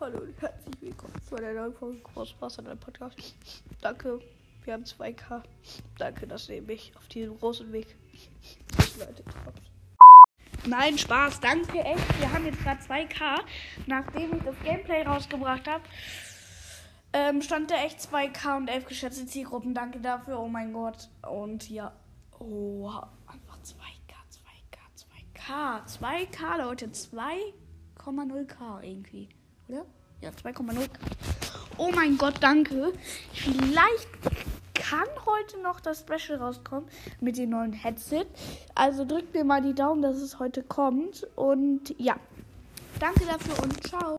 Hallo und herzlich willkommen zu einer neuen Folge Großwasser, dein Podcast. Danke, wir haben 2K. Danke, dass ihr mich auf diesem großen Weg begleitet habt. Nein, Spaß, danke, echt. Wir haben jetzt gerade 2K. Nachdem ich das Gameplay rausgebracht habe, ähm, stand da echt 2K und 11 geschätzte Zielgruppen. Danke dafür, oh mein Gott. Und ja, oh, einfach 2K, 2K, 2K. 2K, Leute, 2,0K irgendwie, oder? Ja, 2,0K. Oh mein Gott, danke. Vielleicht kann heute noch das Special rauskommen mit dem neuen Headset. Also drückt mir mal die Daumen, dass es heute kommt. Und ja, danke dafür und ciao.